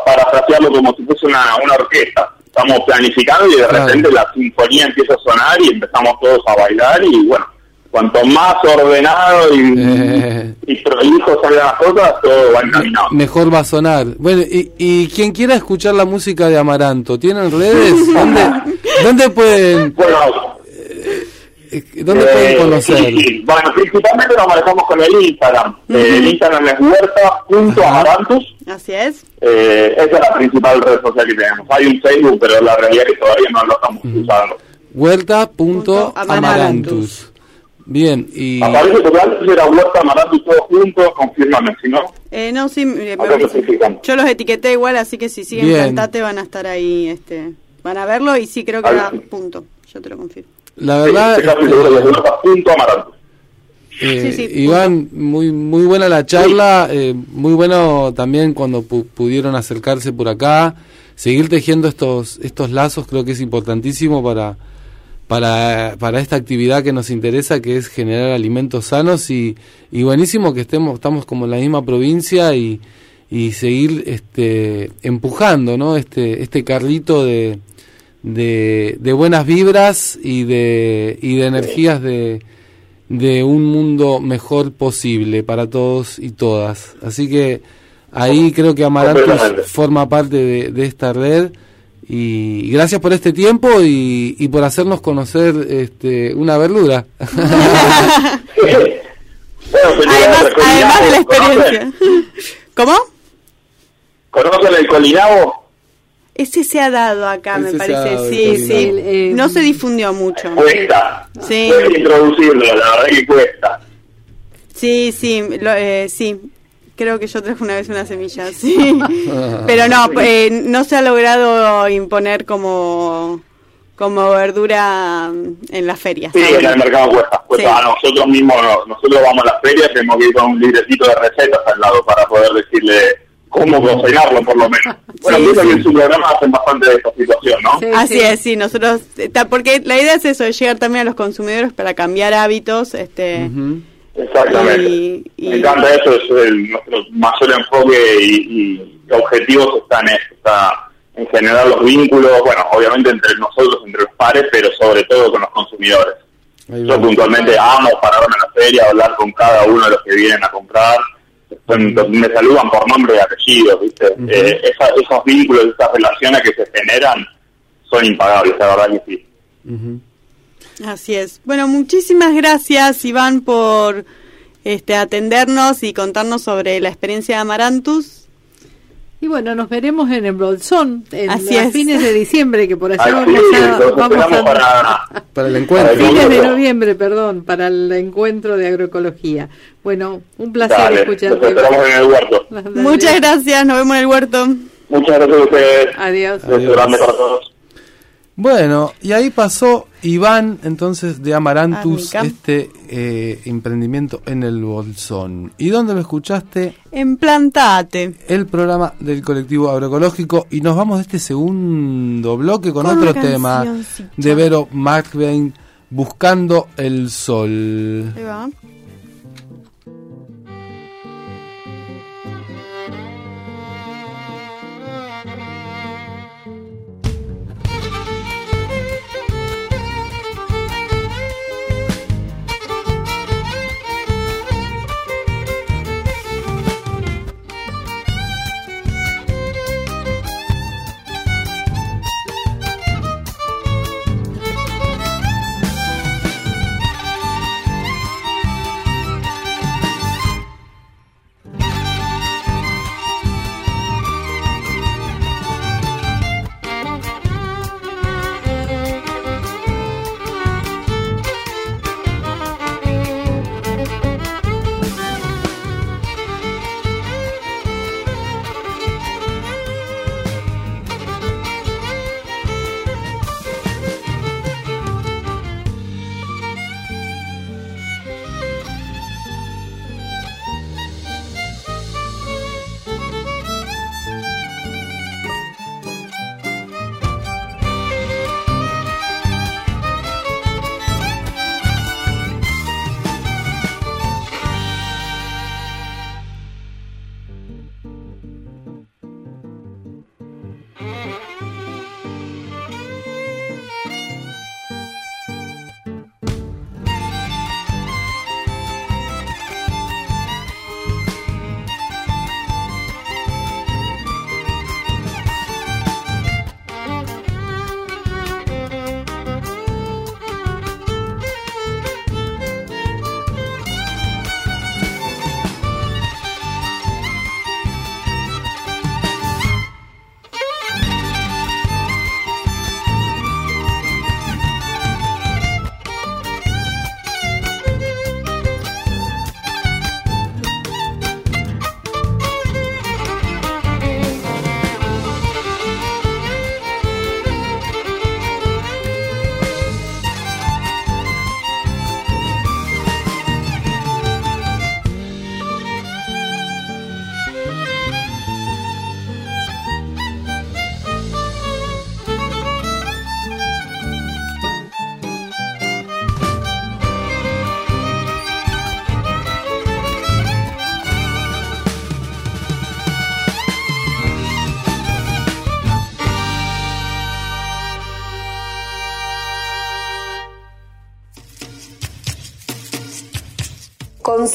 parafrasearlo como si fuese una, una orquesta. Estamos planificando y de Claro. repente la sinfonía empieza a sonar y empezamos todos a bailar y bueno, cuanto más ordenado y, Eh. y prolijo salgan las cosas, todo va encaminado. Mejor va a sonar. Bueno, y, y quien quiera escuchar la música de Amaranto, ¿tienen redes? ¿Dónde, dónde pueden Bueno, eh, dónde eh, pueden conocer? sí, sí. Bueno, principalmente nos manejamos con el Instagram. Eh, el Instagram es huerta.amarantus. Así es. Eh, esa es la principal red social que tenemos. Hay un Facebook, pero la realidad es que todavía no lo estamos usando. Huerta.amarantus. Bien, y Aparece porque antes era Huerta Amarantus todos juntos, confírmame, si no, Eh, no, sí, me- me- lo yo los etiqueté igual, así que si siguen Bien. Plantate van a estar ahí, este, van a verlo y sí creo que sí. punto, yo te lo confirmo. la Sí, verdad, estoy casi seguro que es Huerta.amarantus. Eh, Sí, sí, Iván, muy muy buena la charla, eh, muy bueno también cuando pu- pudieron acercarse por acá, seguir tejiendo estos estos lazos creo que es importantísimo para para para esta actividad que nos interesa que es generar alimentos sanos y, y buenísimo que estemos estamos como en la misma provincia y, y seguir este empujando no este este carrito de, de de buenas vibras y de y de energías de de un mundo mejor posible para todos y todas. Así que ahí creo que Completamente. forma parte de, de esta red y gracias por este tiempo y, y por hacernos conocer este, una verdura. Bueno, Además, además de la ¿conocen? experiencia. ¿Cómo? ¿Conocen el colinabo? Ese se ha dado acá, me Ese parece, dado, sí, sí. Eh, No se difundió mucho. Cuesta. Sí. Cuesta introducirlo, la verdad que cuesta. Sí, sí, lo- eh, sí. Creo que yo traje una vez una semilla, sí. Pero no, eh, no se ha logrado imponer como como verdura en las ferias. Sí, en el mercado cuesta. cuesta. Sí. A nosotros mismos, no- nosotros vamos a las ferias, tenemos que ir con un libretito de recetas al lado para poder decirle cómo cocinarlo, por lo menos. Bueno, Sí, que en su programa hacen bastante de esta situación, ¿no? Sí, Así sí. es, sí, nosotros, eh, porque la idea es eso, de llegar también a los consumidores para cambiar hábitos, este. Exactamente. Y- y- Me encanta eso, es el, nuestro mayor enfoque y, y objetivos están en eso, está en generar los vínculos, bueno, obviamente entre nosotros, entre los pares, pero sobre todo con los consumidores. Yo puntualmente amo pararme en la feria, hablar con cada uno de los que vienen a comprar. Son- me saludan por nombre y apellido, ¿viste? Eh, esa- esos vínculos, esas relaciones que se generan son impagables, la verdad que sí. Así es. Bueno, muchísimas gracias, Iván, por este atendernos y contarnos sobre la experiencia de Amarantus. Y bueno, nos veremos en el Bolsón en Así a es. fines de diciembre, que por allá sí, vamos a- para, Para el para encuentro. el fines de noviembre, perdón, para el encuentro de agroecología. Bueno, un placer Dale, escucharte. esperamos en el huerto. Muchas gracias, nos vemos en el huerto. Muchas gracias a ustedes. Adiós. Beso grande para todos. Bueno, y ahí pasó Iván, entonces, de Amarantus, Amica. este eh, emprendimiento en el Bolsón. ¿Y dónde lo escuchaste? Emplantate. el programa del colectivo agroecológico y nos vamos de este segundo bloque con, Con otro tema de Vero Markbein Buscando el Sol. Ahí va.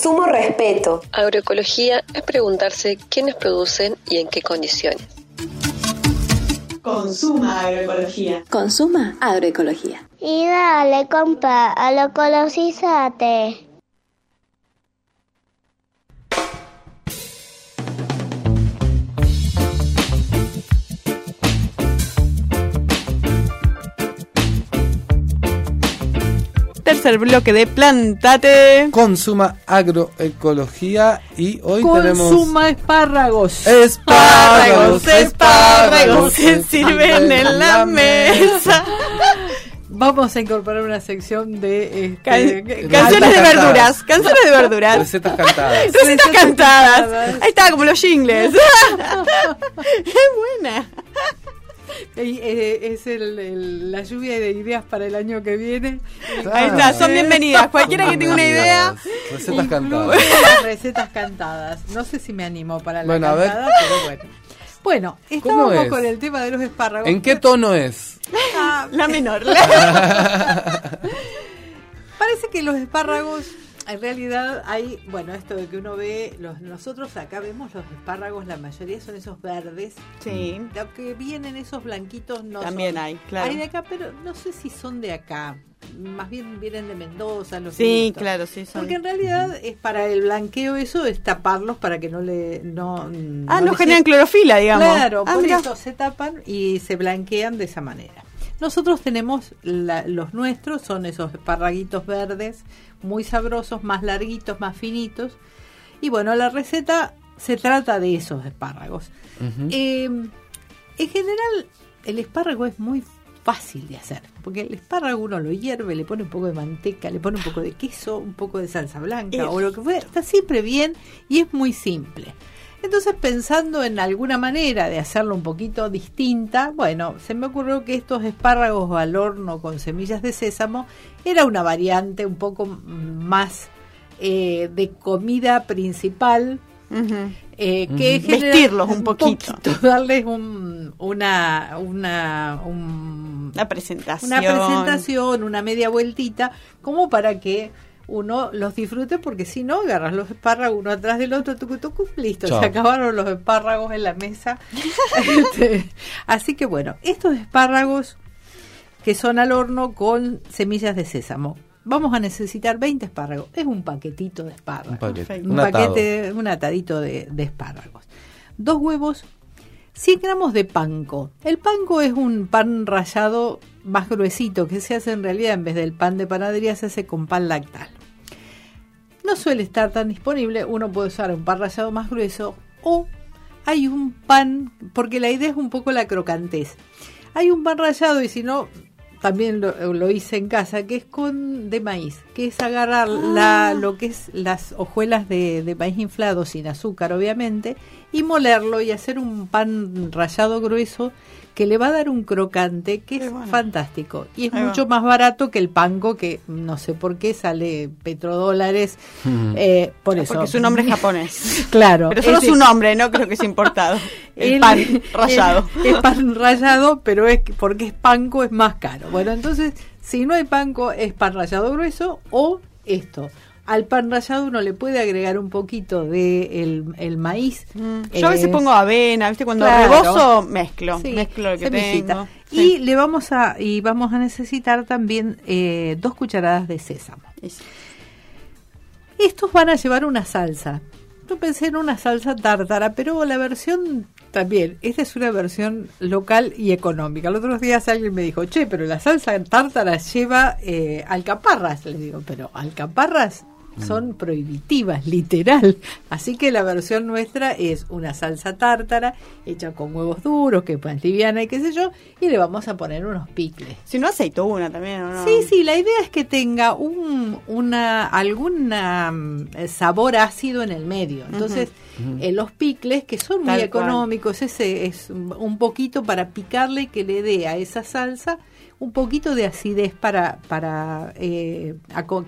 Consumo respeto. Agroecología es preguntarse quiénes producen y en qué condiciones. Consuma agroecología. Consuma agroecología. Y dale, compa, a lo ecologízate. Tercer bloque de Plantate. Consuma agroecología y hoy tenemos Consuma espárragos. espárragos, espárragos se sirven en la mesa. Vamos a incorporar una sección de este, Can- canciones de cantadas. verduras, canciones de verduras. Recetas cantadas. Recetas Recetas cantadas. cantadas. Ahí está, como los jingles. es buena. Eh, es el- el- la lluvia de ideas para el año que viene. Ahí está, son bienvenidas. Cualquiera que tenga una idea. Recetas cantadas. Recetas cantadas. No sé si me animo para la Bueno, a ver. cantada, pero bueno. Bueno, ¿Cómo estábamos es? con el tema de los espárragos. ¿En qué tono es? Ah, La menor. Parece que los espárragos, en realidad hay, bueno, esto de que uno ve, los, nosotros acá vemos los espárragos, la mayoría son esos verdes. Sí. Lo que vienen esos blanquitos no También son. hay, claro. Hay de acá, pero no sé si son de acá. Más bien vienen de Mendoza, los Sí, claro, sí. Son. Porque en realidad es para el blanqueo eso, es taparlos para que no le... No, Ah, no generan se- clorofila, digamos. Claro, Ah, por eso se tapan y se blanquean de esa manera. Nosotros tenemos la- los nuestros, son esos esparraguitos verdes, muy sabrosos, más larguitos, más finitos. Y bueno, la receta se trata de esos espárragos. Eh, en general, el espárrago es muy fácil de hacer, porque el espárrago uno lo hierve, le pone un poco de manteca, le pone un poco de queso, un poco de salsa blanca o lo que fuera, está siempre bien y es muy simple. Entonces, pensando en alguna manera de hacerlo un poquito distinta, bueno, se me ocurrió que estos espárragos al horno con semillas de sésamo era una variante un poco más eh, de comida principal, eh, que Ujú. genera Vestirlos un poquito. darles un, una, una, un- Una presentación. una presentación, una media vueltita, como para que uno los disfrute, porque si no, agarras los espárragos uno atrás del otro, tucu, tucu, listo, Chao. se acabaron los espárragos en la mesa. Este, así que bueno, estos espárragos que son al horno con semillas de sésamo. Vamos a necesitar 20 espárragos. Es un paquetito de espárragos. Un paquete. Un, Un atado. paquete, un atadito de, de espárragos. Dos huevos, 100 gramos de panco. El panco es un pan rallado más gruesito que se hace en realidad en vez del pan de panadería, se hace con pan lactal. No suele estar tan disponible, uno puede usar un pan rallado más grueso o hay un pan, porque la idea es un poco la crocantez. Hay un pan rallado y si no, también lo, lo hice en casa, que es con de maíz, que es agarrar la, lo que es las hojuelas de, de maíz inflado sin azúcar, obviamente, y molerlo y hacer un pan rallado grueso que le va a dar un crocante que es fantástico y es Ahí va. mucho más barato que el panco que no sé por qué sale petrodólares eh, por eso Porque su nombre es japonés. claro Pero solo es- su nombre, no creo que es importado. El, el- pan rallado. Es, es pan rallado, pero es que- porque es panco es más caro. Bueno, entonces, si no hay panco, es pan rallado grueso o esto. Al pan rallado uno le puede agregar un poquito de el, el maíz. Yo a veces eh, pongo avena, ¿viste? Cuando claro. rebozo, mezclo. Sí, mezclo lo que semillita. tengo. Y le vamos a y vamos a necesitar también eh, dos cucharadas de sésamo. Sí. Estos van a llevar una salsa. Yo pensé en una salsa tártara, pero la versión también, esta es una versión local y económica. El otro día alguien me dijo, che, pero la salsa tártara lleva eh, alcaparras. Le digo, pero alcaparras son prohibitivas, literal. Así que la versión nuestra es una salsa tártara hecha con huevos duros, que es más liviana y qué sé yo, y le vamos a poner unos picles. Si no, aceituna también, ¿o no? Sí, sí, la idea es que tenga un una algún sabor ácido en el medio. Entonces, Ujú. eh, los picles, que son muy cual. económicos, ese es un un poquito para picarle y que le dé a esa salsa un poquito de acidez para, para eh,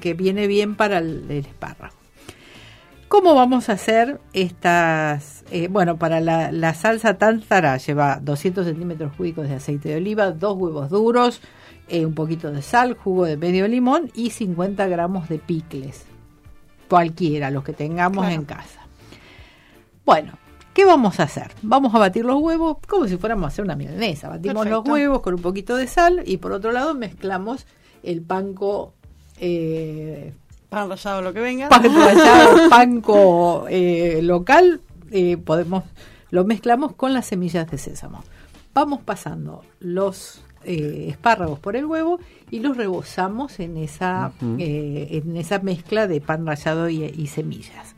que viene bien para el, el espárrago. ¿Cómo vamos a hacer estas? eh, bueno, para la, la salsa tártara lleva 200 centímetros cúbicos de aceite de oliva, dos huevos duros, eh, un poquito de sal, jugo de medio limón y 50 gramos de picles. cualquiera, los que tengamos en casa. Bueno, ¿qué vamos a hacer? Vamos a batir los huevos como si fuéramos a hacer una milanesa. Batimos los huevos con un poquito de sal y por otro lado mezclamos el panco eh, Pan rallado, lo que venga. pan rallado, panco eh, local, eh, podemos lo mezclamos con las semillas de sésamo. Vamos pasando los eh, espárragos por el huevo y los rebozamos en esa eh, en esa mezcla de pan rallado y, y semillas.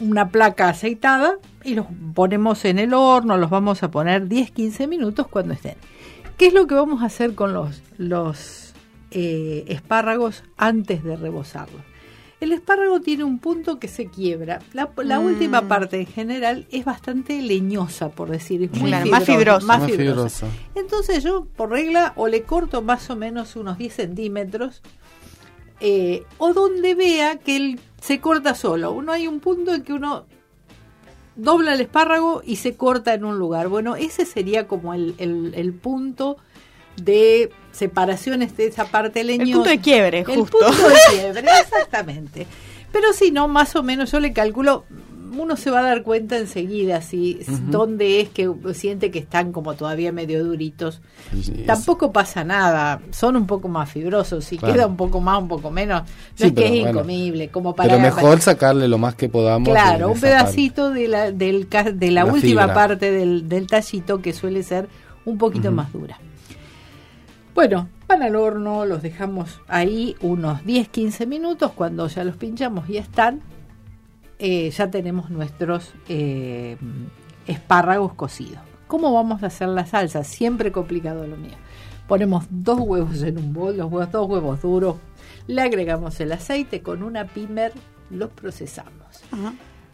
Una placa aceitada y los ponemos en el horno, los vamos a poner 10-15 minutos cuando estén. ¿Qué es lo que vamos a hacer con los, los eh, espárragos antes de rebozarlos? El espárrago tiene un punto que se quiebra. La, la Mm. última parte en general es bastante leñosa, por decir, es muy Claro, más fibrosa. Más Más fibrosa. fibrosa. Entonces yo, por regla, o le corto más o menos unos 10 centímetros, eh, o donde vea que él se corta solo. Uno hay un punto en que uno dobla el espárrago y se corta en un lugar. Bueno, ese sería como el, el- el punto de separaciones de esa parte leñosa. punto de quiebre, El justo. punto de quiebre, exactamente. Pero si no, más o menos yo le calculo, uno se va a dar cuenta enseguida si dónde es que siente que están como todavía medio duritos. Sí, Tampoco pasa nada, son un poco más fibrosos, si Claro. queda un poco más, un poco menos, no Sí, es que es bueno. incomible, como para Pero mejor sacarle lo más que podamos. Claro, un parte. pedacito de la, del, ca- de la, La última fibra. parte del, del tallito que suele ser un poquito más dura. Bueno, van al horno, los dejamos ahí unos 10-15 minutos. Cuando ya los pinchamos y están, eh, ya tenemos nuestros eh, espárragos cocidos. ¿Cómo vamos a hacer la salsa? Siempre complicado lo mío. Ponemos dos huevos en un bol, los huevos, dos huevos duros, le agregamos el aceite con una pimer, los procesamos.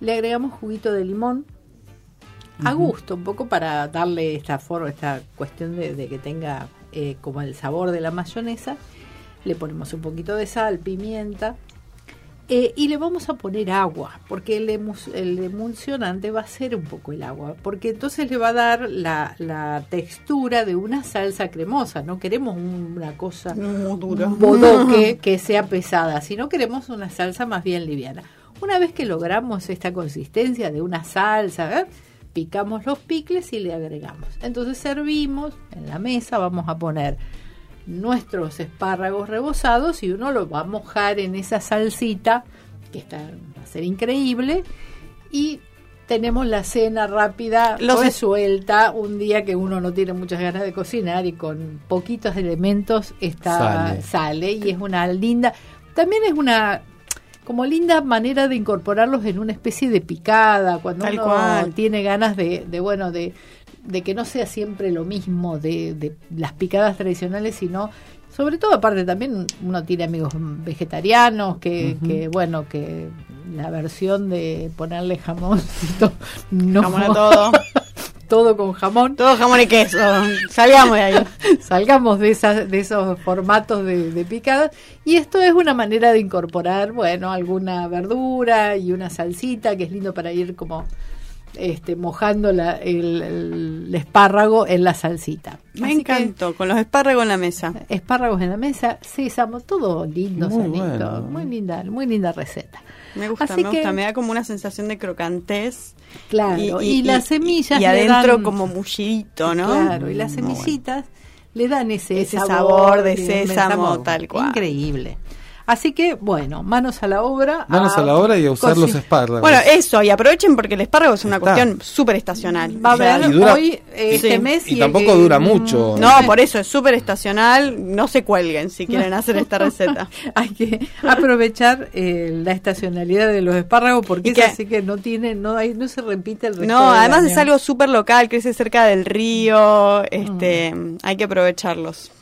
Le agregamos juguito de limón a gusto, un poco para darle esta forma, esta cuestión de, de que tenga eh, como el sabor de la mayonesa. Le ponemos un poquito de sal, pimienta eh, y le vamos a poner agua, porque el, emus- el emulsionante va a ser un poco el agua, porque entonces le va a dar la, la textura de una salsa cremosa. No queremos una cosa, duro. un bodoque que sea pesada, sino queremos una salsa más bien liviana. Una vez que logramos esta consistencia de una salsa, ¿eh? picamos los picles y le agregamos. Entonces servimos en la mesa, vamos a poner nuestros espárragos rebozados y uno lo va a mojar en esa salsita que está, va a ser increíble y tenemos la cena rápida Los es- resuelta un día que uno no tiene muchas ganas de cocinar y con poquitos elementos está Sale. sale y es una linda también es una como linda manera de incorporarlos en una especie de picada cuando Tal uno cual. tiene ganas de, de, bueno de, de que no sea siempre lo mismo de, de las picadas tradicionales sino sobre todo aparte también uno tiene amigos vegetarianos que, que bueno que la versión de ponerle jamoncito no Jamón a todo. todo con jamón Todo jamón y queso. Salgamos de ahí. salgamos de esas de esos formatos de, de picadas y esto es una manera de incorporar bueno alguna verdura y una salsita que es lindo para ir como este mojando la- el, el espárrago en la salsita Me Así que, encantó, con los espárragos en la mesa. espárragos en la mesa sésamo todo lindo Muy sanito bueno. muy linda muy linda receta Me gusta, Así me que- gusta, me da como una sensación de crocantez. Claro, y, las semillas Y, adentro dan- como mullidito, ¿no? Claro, y las Muy bueno. semillitas le dan ese, Ese sabor de de sésamo, tal cual. Increíble. Así que, bueno, manos a la obra. Manos a la obra y a usar los espárragos. Bueno, eso, y aprovechen porque el espárrago es una Está. cuestión súper estacional. Va a haber dura- hoy eh, este Sí. mes. y tampoco dura mucho. No, por eso es súper estacional. No se cuelguen si quieren hacer esta receta. Hay que aprovechar eh, la estacionalidad de los espárragos porque es así que no tiene, no hay, no se repite el resto No, del además año. es algo súper local, crece cerca del río. Este, hay que aprovecharlos.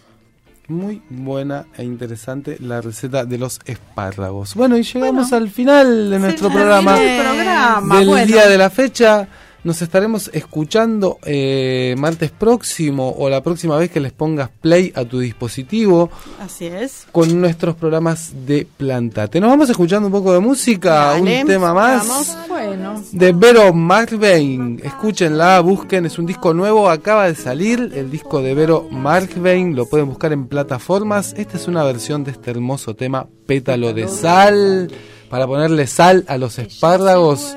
Muy buena e interesante la receta de los espárragos. Bueno, y llegamos al final de nuestro programa. programa, del bueno. día de la fecha. Nos estaremos escuchando eh, martes próximo o la próxima vez que les pongas play a tu dispositivo Así es. con nuestros programas de Plantate. Nos vamos escuchando un poco de música, Dale, un tema más vamos. Bueno, de Vero Markvein. Escúchenla, busquen, es un disco nuevo, acaba de salir el disco de Vero Markvein, lo pueden buscar en plataformas. Esta es una versión de este hermoso tema Pétalo de Sal, para ponerle sal a los espárragos.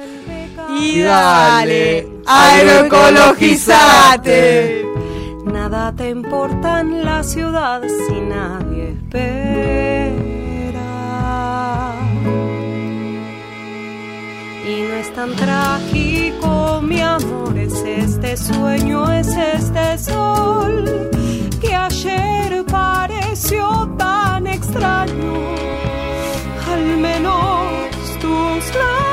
Y dale, agroecologizate. Nada te importa en la ciudad si nadie espera. Y no es tan trágico, mi amor, es este sueño, es este sol que ayer pareció tan extraño. Al menos tus labios.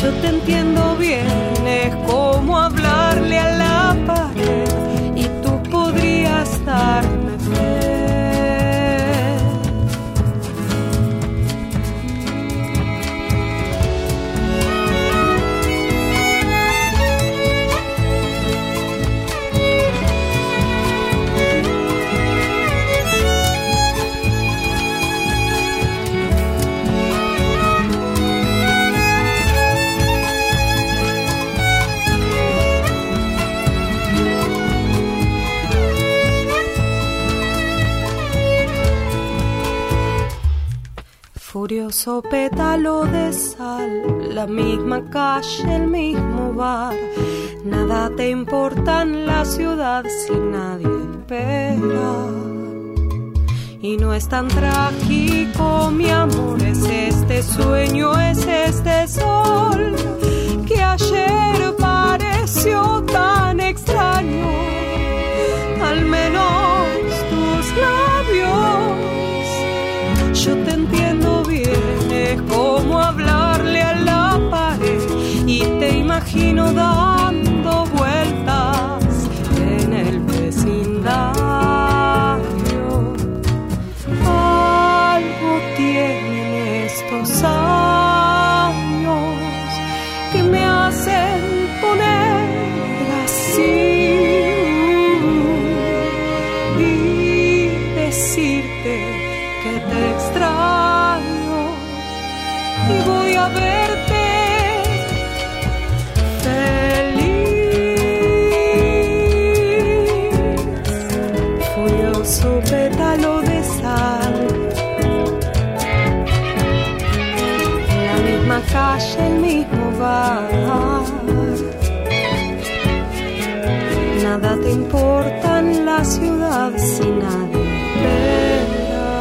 Yo te entiendo bien, es como hablarle Pétalo de sal, la misma calle, el mismo bar. Nada te importa en la ciudad si nadie espera. Y no es tan trágico, mi amor, es este sueño, es este sol que ayer pareció tan extraño. Al menos tus labios imagino dando vueltas en el vecindario. Algo tienen estos años nada te importa en la ciudad si nadie espera.